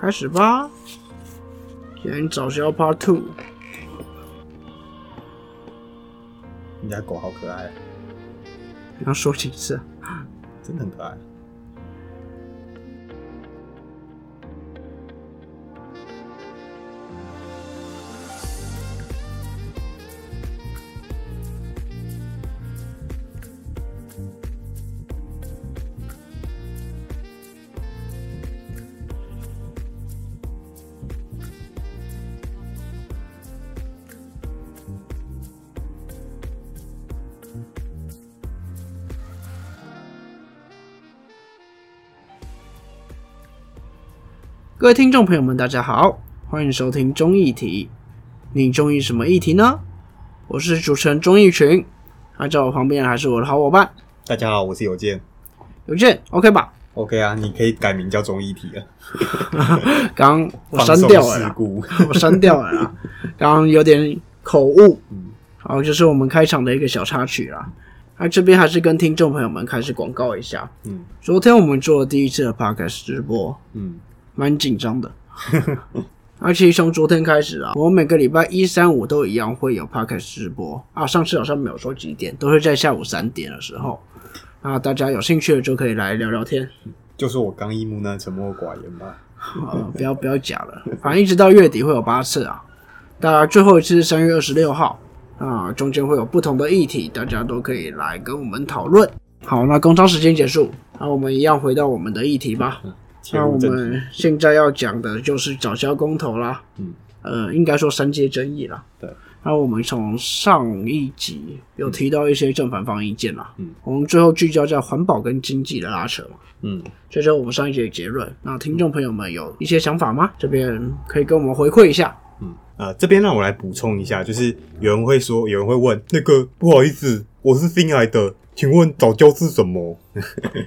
开始吧。今天早教 Part Two，你家狗好可爱，你要说几次？真的很可爱。各位听众朋友们，大家好，欢迎收听中议题。你中意什么议题呢？我是主持人钟义群，那在我旁边还是我的好伙伴大家好，我是有健。有健，OK 吧？OK 啊，你可以改名叫综艺题了。刚刚我删掉了啦，我删掉了啦，刚刚有点口误。嗯好，就是我们开场的一个小插曲啦。那这边还是跟听众朋友们开始广告一下，嗯昨天我们做了第一次的 podcast 直播，嗯，蛮紧张的。而且从昨天开始啊，我们每个礼拜一、三、五都一样会有 podcast 直播啊。上次好像没有说几点，都是在下午三点的时候。那大家有兴趣的就可以来聊聊天，就说我刚一木呢，沉默寡言吧。啊，不要不要假了，反正一直到月底会有八次啊。当然最后一次是三月二十六号啊，中间会有不同的议题，大家都可以来跟我们讨论。好，那工商时间结束，那我们一样回到我们的议题吧。切那我。们现在要讲的就是早教公投啦，嗯，呃，应该说三阶争议啦。对，那我们从上一集有提到一些正反方意见啦，嗯，我们最后聚焦在环保跟经济的拉扯嘛，嗯，这就是我们上一集的结论。那听众朋友们有一些想法吗？这边可以跟我们回馈一下。嗯，呃，这边让我来补充一下，就是有人会说，有人会问，那个不好意思，我是新来的，请问早教是什么？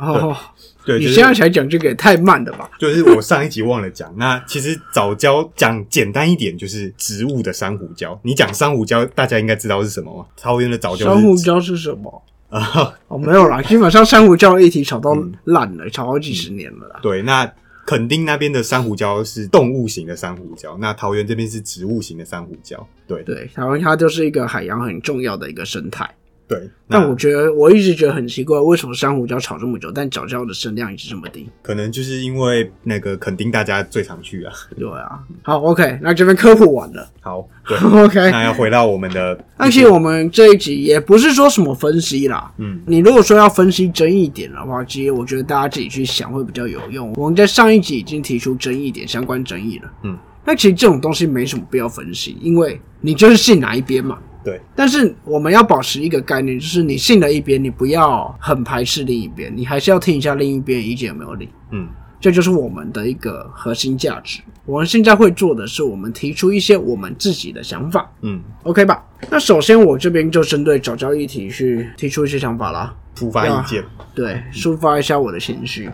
哦，对，你现在才讲这个也太慢了吧？就是我上一集忘了讲，那其实早教讲简单一点，就是植物的珊瑚礁。你讲珊瑚礁，大家应该知道是什么吗？桃园的早教珊瑚礁是什么？啊，哦，没有啦，基本上珊瑚礁的议题炒到烂了，炒好几十年了啦。对，那垦丁那边的珊瑚礁是动物型的珊瑚礁，那桃园这边是植物型的珊瑚礁。对对，台湾它就是一个海洋很重要的一个生态。对，但那我觉得我一直觉得很奇怪，为什么珊瑚礁炒这么久，但角礁的声量一直这么低？可能就是因为那个垦丁大家最常去啊。对啊，好，OK，那这边科普完了好，对，，OK。那要回到我们的，而且我们这一集也不是说什么分析啦，嗯你如果说要分析争议点的话，其实我觉得大家自己去想会比较有用。我们在上一集已经提出争议点相关争议了，嗯，那其实这种东西没什么必要分析，因为你就是信哪一边嘛。对，但是我们要保持一个概念，就是你信了一边，你不要很排斥另一边，你还是要听一下另一边意见有没有理。嗯这就是我们的一个核心价值。我们现在会做的是，我们提出一些我们自己的想法嗯，，OK 吧？那首先我这边就针对早教议题去提出一些想法啦，抒发意见，对，抒发一下我的情绪。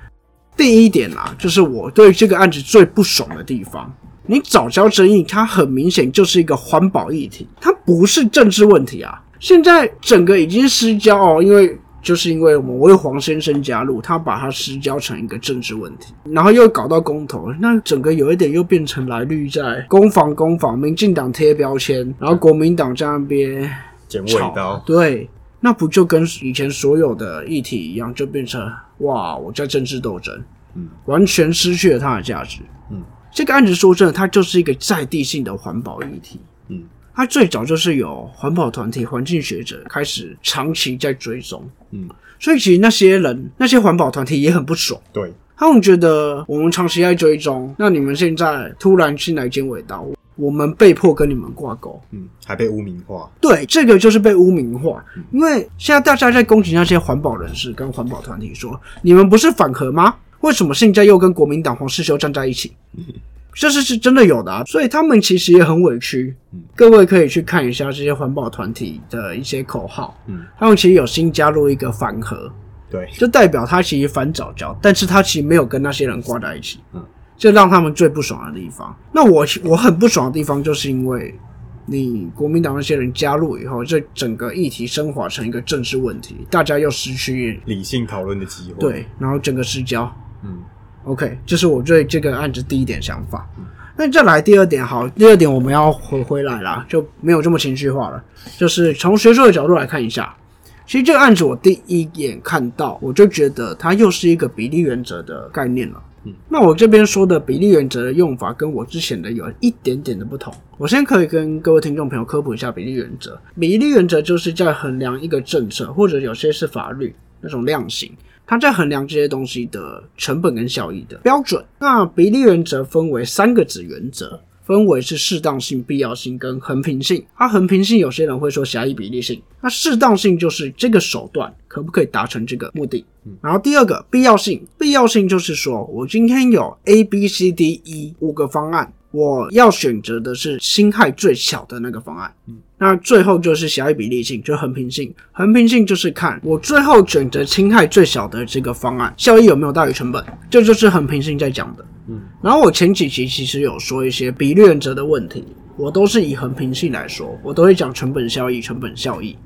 第一点啦，就是我对这个案子最不爽的地方。你早教争议，它很明显就是一个环保议题，它不是政治问题啊。现在整个已经失焦哦，因为就是因为我们为黄先生加入，他把它失焦成一个政治问题，然后又搞到公投，那整个有一点又变成来绿在攻防攻防，民进党贴标签，然后国民党在那边剪尾吵刀，对，那不就跟以前所有的议题一样，就变成哇，我在政治斗争，嗯，完全失去了它的价值。嗯，这个案子说真的，它就是一个在地性的环保议题。嗯，它最早就是有环保团体、环境学者开始长期在追踪，嗯，所以其实那些人、那些环保团体也很不爽。对，他们觉得我们长期在追踪，那你们现在突然进来剪尾刀，我们被迫跟你们挂钩。嗯，还被污名化，对，这个就是被污名化，因为现在大家在攻击那些环保人士跟环保团体说，你们不是反核吗？为什么现在又跟国民党黄世修站在一起？这是是真的有的啊，所以他们其实也很委屈。各位可以去看一下这些环保团体的一些口号，嗯，他们其实有新加入一个反核，对，就代表他其实反早教，但是他其实没有跟那些人挂在一起，嗯，这让他们最不爽的地方。那我我很不爽的地方，就是因为你国民党那些人加入以后，这整个议题升华成一个政治问题，大家又失去理性讨论的机会，，对，然后整个失焦。嗯，OK，这是我对这个案子第一点想法。那再来第二点，好，第二点我们要回回来啦，就没有这么情绪化了，就是从学术的角度来看一下。其实这个案子我第一眼看到，我就觉得它又是一个比例原则的概念了。嗯，那我这边说的比例原则的用法跟我之前的有一点点的不同。我先可以跟各位听众朋友科普一下比例原则。比例原则就是在衡量一个政策，或者有些是法律那种量刑，它在衡量这些东西的成本跟效益的标准。那比例原则分为三个子原则。分为是适当性、必要性跟衡平性。它衡平性有些人会说狭义比例性，那适当性就是这个手段可不可以达成这个目的。然后第二个必要性，必要性就是说我今天有 A、B、C、D、E 五个方案，我要选择的是侵害最小的那个方案。那最后就是狭义比例性，就横平性。横平性就是看我最后选择侵害最小的这个方案，效益有没有大于成本，这就是横平性在讲的。嗯，然后我前几期其实有说一些比例原则的问题，我都是以横平性来说，我都会讲成本效益、成本效益。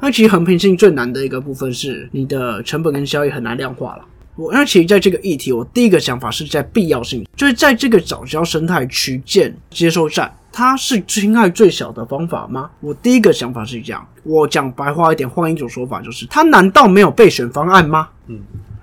那其实横平性最难的一个部分是你的成本跟效益很难量化了。我那其实在这个议题，我第一个想法是在必要性，就是在这个早教生态区建接收站，它是侵害最小的方法吗？我第一个想法是这样。我讲白话一点，换一种说法就是，他难道没有备选方案吗？嗯，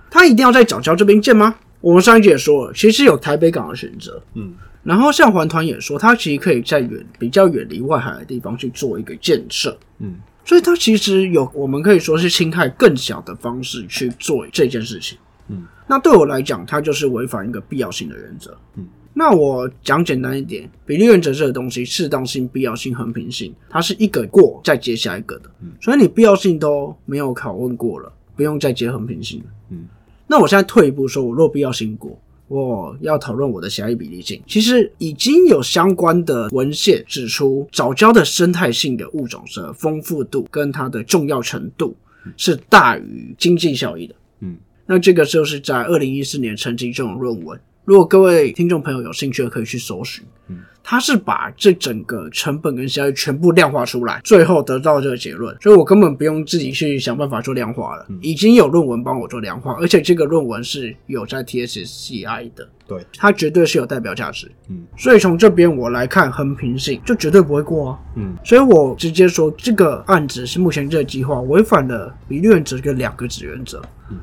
他一定要在早教这边建吗？我们上一集也说了，其实有台北港的选择，嗯，然后像环团也说，它其实可以在远比较远离外海的地方去做一个建设，嗯，所以它其实有我们可以说是侵害更小的方式去做这件事情，嗯，那对我来讲，它就是违反一个必要性的原则，嗯，那我讲简单一点，比例原则这个东西，适当性、必要性、衡平性，它是一个过再接下一个的，嗯，所以你必要性都没有拷问过了，不用再接衡平性了，嗯。那我现在退一步说，我若必要性过，我要讨论我的狭义比例性。其实已经有相关的文献指出，早教的生态性的物种的丰富度跟它的重要程度是大于经济效益的。嗯，那这个就是在二零一四年曾经这种论文。如果各位听众朋友有兴趣的，可以去搜寻。嗯。他是把这整个成本跟效益全部量化出来，最后得到这个结论，所以我根本不用自己去想办法做量化了，已经有论文帮我做量化，而且这个论文是有在 TSCI 的，对，它绝对是有代表价值，嗯，所以从这边我来看很平性就绝对不会过啊，嗯，所以我直接说这个案子是目前这个计划违反了比例原则跟两个子原则，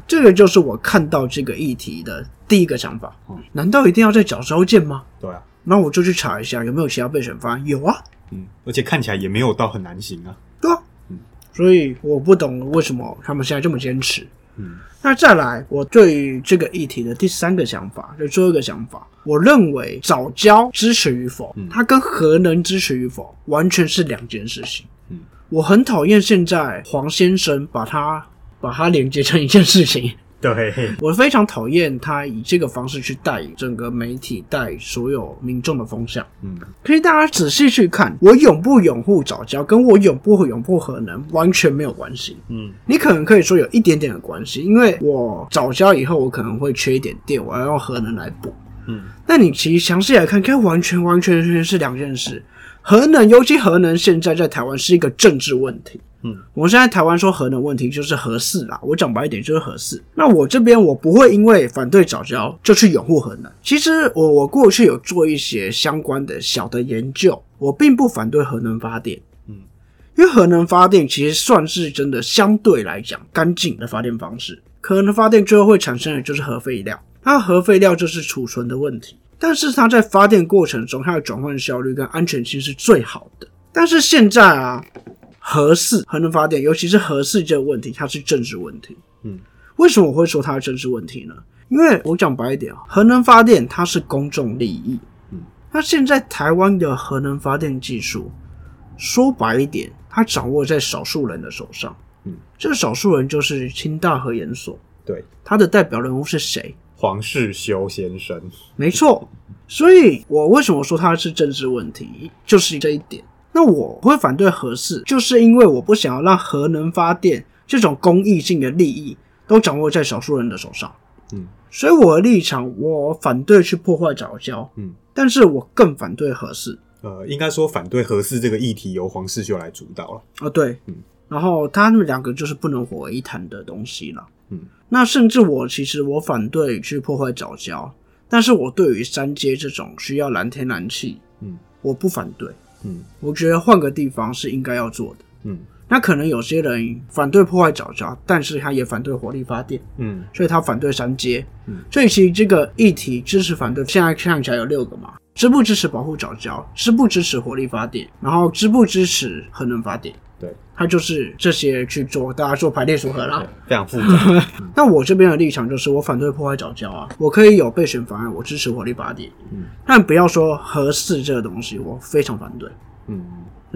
这个就是我看到这个议题的第一个想法，难道一定要在找招见吗？对啊。那我就去查一下有没有其他备选方案，有啊，嗯，而且看起来也没有到很难行啊，对啊，嗯，所以我不懂为什么他们现在这么坚持，嗯，那再来，我对于这个议题的第三个想法，就最后一个想法，我认为早教支持与否，它跟核能支持与否完全是两件事情，嗯，我很讨厌现在黄先生把它把它连接成一件事情。对，我非常讨厌他以这个方式去带整个媒体、带所有民众的风向。嗯，可以大家仔细去看，我永不拥护早教，跟我永不永不核能完全没有关系。嗯，你可能可以说有一点点的关系，因为我早教以后，我可能会缺一点电，我要用核能来补。嗯，那你其实详细来看，该完全完全全是两件事。核能，尤其核能，现在在台湾是一个政治问题。嗯，我们现在台湾说核能问题就是核四啦。我讲白一点就是核四。那我这边我不会因为反对早教就去拥护核能。其实我我过去有做一些相关的小的研究，我并不反对核能发电。嗯，因为核能发电其实算是真的相对来讲干净的发电方式。可能发电最后会产生的就是核废料，那核废料就是储存的问题。但是它在发电过程中，它的转换效率跟安全性是最好的。但是现在啊。核四核能发电，尤其是核四这个问题，它是政治问题。嗯，为什么我会说它是政治问题呢？因为我讲白一点啊，核能发电它是公众利益。嗯，那现在台湾的核能发电技术，说白一点，它掌握在少数人的手上。嗯，这个少数人就是清大核研所。对，他的代表人物是谁？黄世修先生。没错。所以我为什么说它是政治问题，就是这一点。那我会反对核四，就是因为我不想要让核能发电这种公益性的利益都掌握在少数人的手上。嗯，所以我的立场，我反对去破坏早教。嗯，但是我更反对核四。呃，应该说反对核四这个议题由黄世修来主导了。哦，对，嗯，然后他们两个就是不能混为一谈的东西了。嗯，那甚至我其实我反对去破坏早教，但是我对于三阶这种需要蓝天然气，嗯，我不反对。嗯我觉得换个地方是应该要做的。嗯那可能有些人反对破坏沼礁，但是他也反对火力发电，嗯所以他反对三阶。嗯，所以其实这个议题支持反对，现在看起来有六个嘛：支不支持保护沼礁，支不支持火力发电，然后支不支持核能发电。对，他就是这些去做，大家做排列组合啦。非常复杂。那我这边的立场就是，我反对破坏早教啊，我可以有备选方案，我支持火力拔点，嗯但不要说合适这个东西，我非常反对。嗯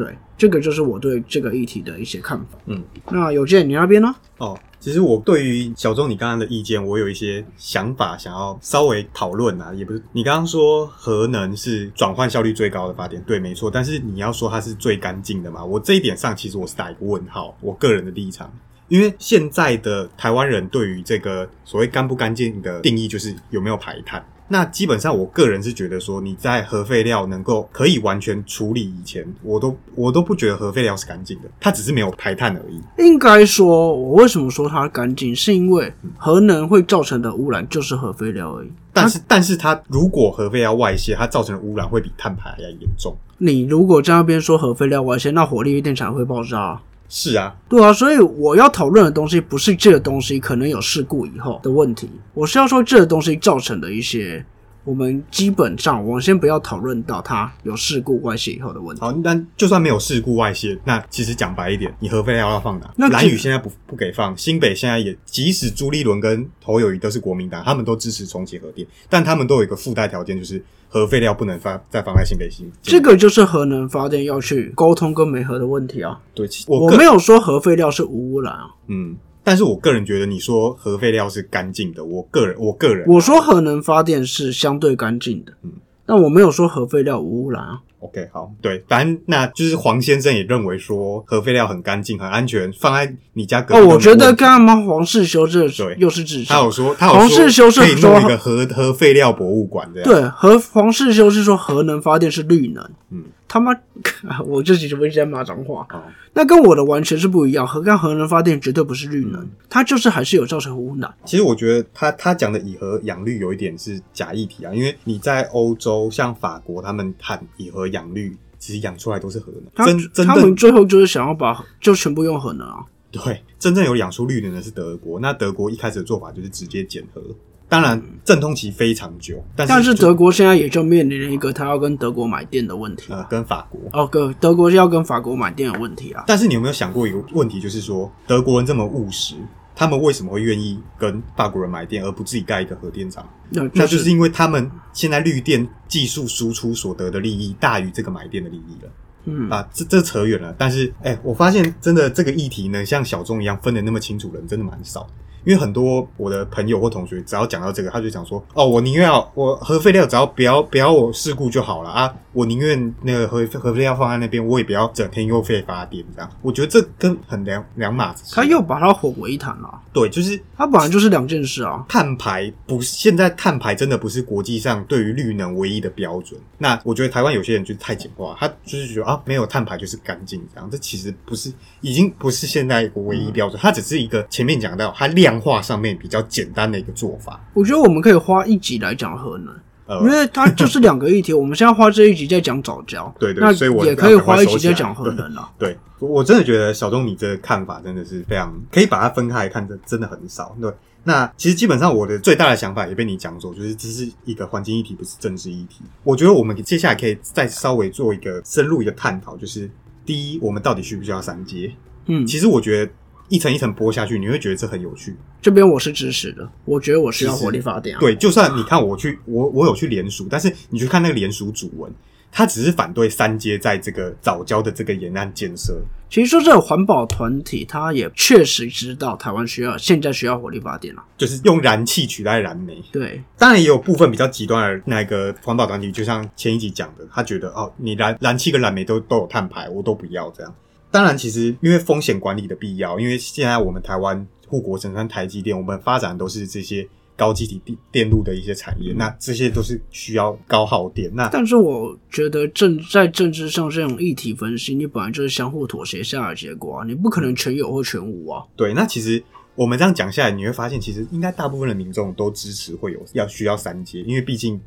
对，这个就是我对这个议题的一些看法。嗯。那有健，你那边呢？哦，其实我对于小钟你刚刚的意见，我有一些想法想要稍微讨论啊，也不是你刚刚说核能是转换效率最高的发电，对，没错。但是你要说它是最干净的嘛，我这一点上其实我是打一个问号，我个人的立场。因为现在的台湾人对于这个所谓干不干净的定义，就是有没有排碳。那基本上，我个人是觉得说，你在核废料能够可以完全处理以前，我都我都不觉得核废料是干净的，它只是没有排碳而已。应该说，我为什么说它干净，是因为核能会造成的污染就是核废料而已。但是，但是它如果核废料外泄，它造成的污染会比碳排还要严重。你如果在那边说核废料外泄，那火力电厂会爆炸、啊。是啊，对啊，所以我要讨论的东西不是这个东西可能有事故以后的问题，我是要说这个东西造成的一些我们基本上，我们先不要讨论到它有事故外泄以后的问题。好，但就算没有事故外泄，那其实讲白一点，你核废料要放哪？那蓝宇现在不不给放，新北现在也，即使朱立伦跟侯友谊都是国民党，他们都支持重启核电，但他们都有一个附带条件，就是核废料不能发再放在新北新。这个就是核能发电要去沟通跟煤核的问题啊。对，其我我没有说核废料是无污染啊，嗯，但是我个人觉得，你说核废料是干净的，我个人我个人我说核能发电是相对干净的，嗯，但我没有说核废料无污染啊。OK，好，对，反正那就是黄先生也认为说核废料很干净、很安全，放在你家隔壁哦，我觉得问题干嘛黄世修这对又是智障。他有说，他有说黄世修是可以弄说一个核核废料博物馆这样。对，核黄世修是说核能发电是绿能，嗯，他妈，我这几直播间骂脏话，哦，那跟我的完全是不一样。核干核能发电绝对不是绿能，嗯它就是还是有造成污染。其实我觉得他他讲的以核养绿有一点是假议题啊，因为你在欧洲像法国，他们喊以核养绿，其实养出来都是核能。他真真他们最后就是想要把就全部用核能啊。对真正有养出绿能的是德国，那德国一开始的做法就是直接减核，当然阵痛期非常久，但是但是德国现在也就面临了一个他要跟德国买电的问题。呃跟法国。哦，跟德国要跟法国买电的问题啊。但是你有没有想过一个问题，就是说德国人这么务实，他们为什么会愿意跟法国人买电，而不自己盖一个核电厂？那那就是因为他们现在绿电技术输出所得的利益大于这个买电的利益了。嗯，啊，这这扯远了。但是，哎、我发现真的这个议题呢，像小众一样分的那么清楚的人，真的蛮少。因为很多我的朋友或同学，只要讲到这个，他就讲说：“哦，我宁愿要我核废料，只要不要不要我事故就好了啊！我宁愿那个核核废料放在那边，我也不要整天又废发电这样。”我觉得这跟很两两码子。他又把它混为一谈了。对，就是它本来就是两件事啊。碳排不是现在碳排真的不是国际上对于绿能唯一的标准。那我觉得台湾有些人就是太简化，他就是觉得啊没有碳排就是干净这样，这其实不是已经不是现在一个唯一标准，它只是一个前面讲到它量化上面比较简单的一个做法。我觉得我们可以花一集来讲核能，呃因，为它就是两个议题。我们现在花这一集在讲早教，对对那所以我也可以花一集在讲核能了。对我我真的觉得小钟你这个看法真的是非常可以把它分开来看，这真的很少。对，那其实基本上我的最大的想法也被你讲走，就是这是一个环境议题，不是政治议题。我觉得我们接下来可以再稍微做一个深入一个探讨，就是第一，我们到底需不需要三阶？嗯，其实我觉得一层一层剥下去，你会觉得这很有趣。这边我是支持的，我觉得我需要火力发电啊。对，就算你看我去，我我有去联署，但是你去看那个联署主文，他只是反对三阶在这个早教的这个沿岸建设。其实说这个环保团体，他也确实知道台湾需要现在需要火力发电了。就是用燃气取代燃煤，对，当然也有部分比较极端的那个环保团体，就像前一集讲的，他觉得哦，你燃燃气跟燃煤都都有碳排，我都不要这样。当然，其实因为风险管理的必要，因为现在我们台湾护国神山台积电，我们发展都是这些高基体电电路的一些产业，那这些都是需要高耗电。那但是我觉得政在政治上这种议题分析，你本来就是相互妥协下的结果啊，你不可能全有或全无啊。对，那其实我们这样讲下来，你会发现，其实应该大部分的民众都支持会有要需要三阶，因为毕竟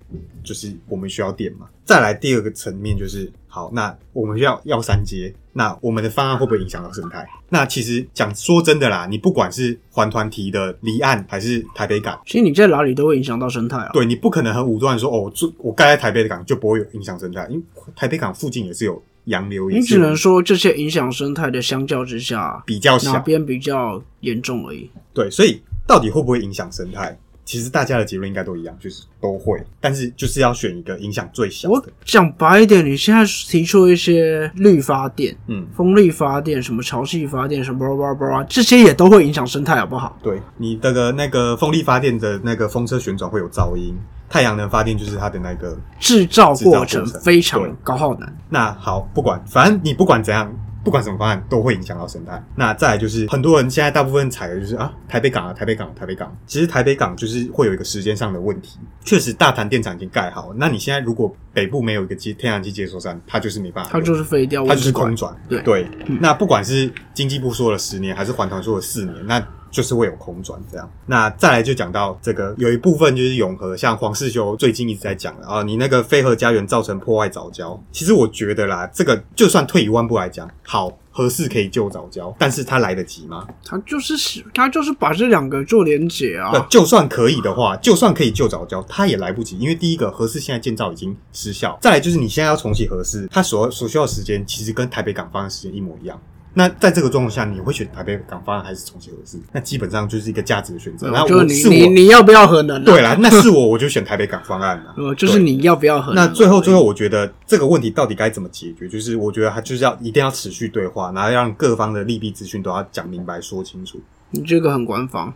就是我们需要电嘛。再来第二个层面就是，好，那我们要要三阶，那我们的方案会不会影响到生态？那其实讲说真的啦，你不管是环团提的离岸还是台北港，其实你在哪里都会影响到生态啊。对你不可能很武断地说哦，我我盖在台北的港就不会有影响生态，因为台北港附近也是有洋流，也你只能说这些影响生态的相较之下，比较小。边比较严重而已。对，所以到底会不会影响生态？其实大家的结论应该都一样，就是都会，但是就是要选一个影响最小我的。讲白一点，你现在提出一些绿发电、嗯，风力发电、什么潮汐发电、什么叭叭叭，这些也都会影响生态，好不好？对你这个那个风力发电的那个风车旋转会有噪音，太阳能发电就是它的那个。制造过程非常高耗能。那好，不管，反正你不管怎样。不管什么方案都会影响到生态。那再来就是很多人现在大部分踩的就是啊台北港啊台北港台北港。其实台北港就是会有一个时间上的问题。确实大潭电厂已经盖好，那你现在如果北部没有一个接天然气接收站，它就是没办法，它就是废掉，它就是空转。对对，那不管是经济部说了十年，还是环团说了四年，那就是会有空转这样。那再来就讲到这个，有一部分就是永和，像黄世修最近一直在讲的啊，你那个飞鹤家园造成破坏早教。其实我觉得啦，这个就算退一万步来讲，好。合适可以救早教，但是他来得及吗？他就是它就是把这两个做连结啊。那就算可以的话，就算可以救早教，他也来不及，因为第一个合适现在建造已经失效，再来就是你现在要重启合适，它所所需要的时间其实跟台北港方案时间一模一样。那在这个状况下，你会选台北港方案还是重启合适？那基本上就是一个价值的选择。然后就是你我是我，你你要不要核能、啊？对啦，那是我，我就选台北港方案了。呃，就是你要不要核能？那最后最后，我觉得这个问题到底该怎么解决？就是我觉得它就是要一定要持续对话，然后让各方的利弊资讯都要讲明白、说清楚。你这个很官方。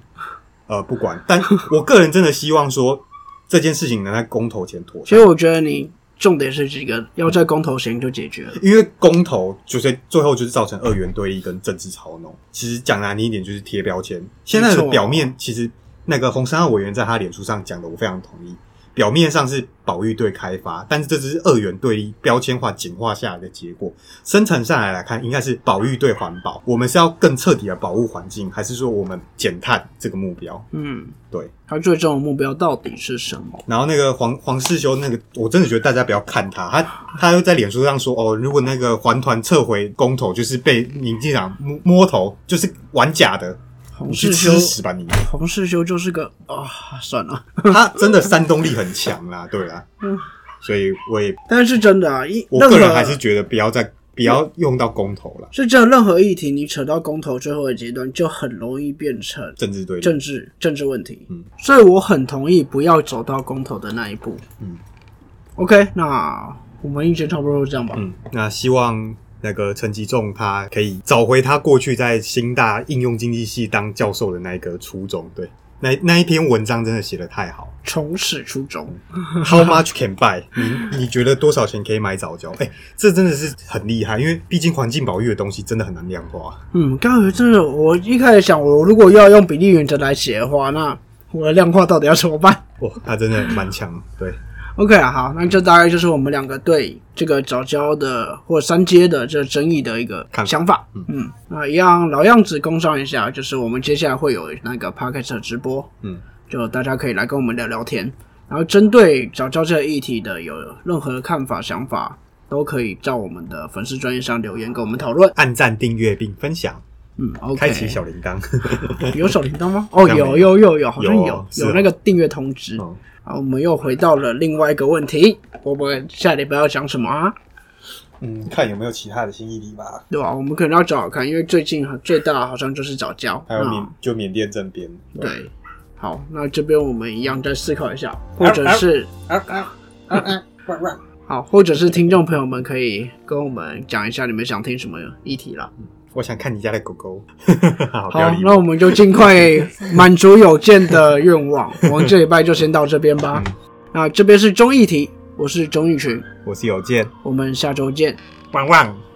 呃，不管，但我个人真的希望说这件事情能在公投前妥善。其实我觉得你重点是这个，要在公投前就解决了。因为公投就是最后就是造成二元对立跟政治操弄。其实讲难听一点，就是贴标签。现在的表面其实那个洪山浩委员在他脸书上讲的，我非常同意。表面上是保育对开发，但是这只是二元对立、标签化、简化下来的结果。深层上来来看，应该是保育对环保。我们是要更彻底的保护环境，还是说我们减碳这个目标？嗯，对。他最终的目标到底是什么？然后那个黄黄世修那个，我真的觉得大家不要看他，他他又在脸书上说哦，如果那个环团撤回公投，就是被民进党摸摸头，就是玩假的。洪世修死，吧你！洪世修就是个啊、算了。他真的煽动力很强啦，对啦，所以我也但是真的啊，一我个人还是觉得不要再不要用到公投了，是真的，任何议题你扯到公投最后的阶段，就很容易变成政治对。政治政治问题。嗯，所以我很同意不要走到公投的那一步。嗯，OK，那我们意见差不多就这样吧。嗯，那希望那个陈吉仲他可以找回他过去在新大应用经济系当教授的那个初衷。对，那那一篇文章真的写的太好。重始初衷，How much can buy？你你觉得多少钱可以买早教？哎、这真的是很厉害，因为毕竟环境保育的东西真的很难量化。嗯，刚才真的，我一开始想，我如果要用比例原则来写的话，那我的量化到底要怎么办哇，他真的蛮强。对，？OK 啊，好，那这大概就是我们两个对这个早教的或三阶的这争议的一个想法。嗯，那一样老样子工商一下，就是我们接下来会有那个 p o c k e t 直播，嗯，就大家可以来跟我们聊聊天。然后针对早教这个议题的有任何看法、想法，都可以在我们的粉丝专业上留言跟我们讨论。按赞、订阅并分享，嗯，OK，开启小铃铛。有小铃铛吗？哦，有有有有，好像有有那个订阅通知。哦好，我们又回到了另外一个问题，我们下礼拜要讲什么啊？嗯，看有没有其他的新议题吧。对吧？我们可能要找找看，因为最近最大好像就是早教。还有缅那就缅甸政变。对，好，那这边我们一样再思考一下，或者是啊啊啊啊！汪汪好，或者是听众朋友们可以跟我们讲一下你们想听什么议题啦。我想看你家的狗狗。好，那我们就尽快满足有健的愿望。我们这礼拜就先到这边吧。那这边是综艺题，我是钟玉群，我是有健。我们下周见。汪汪。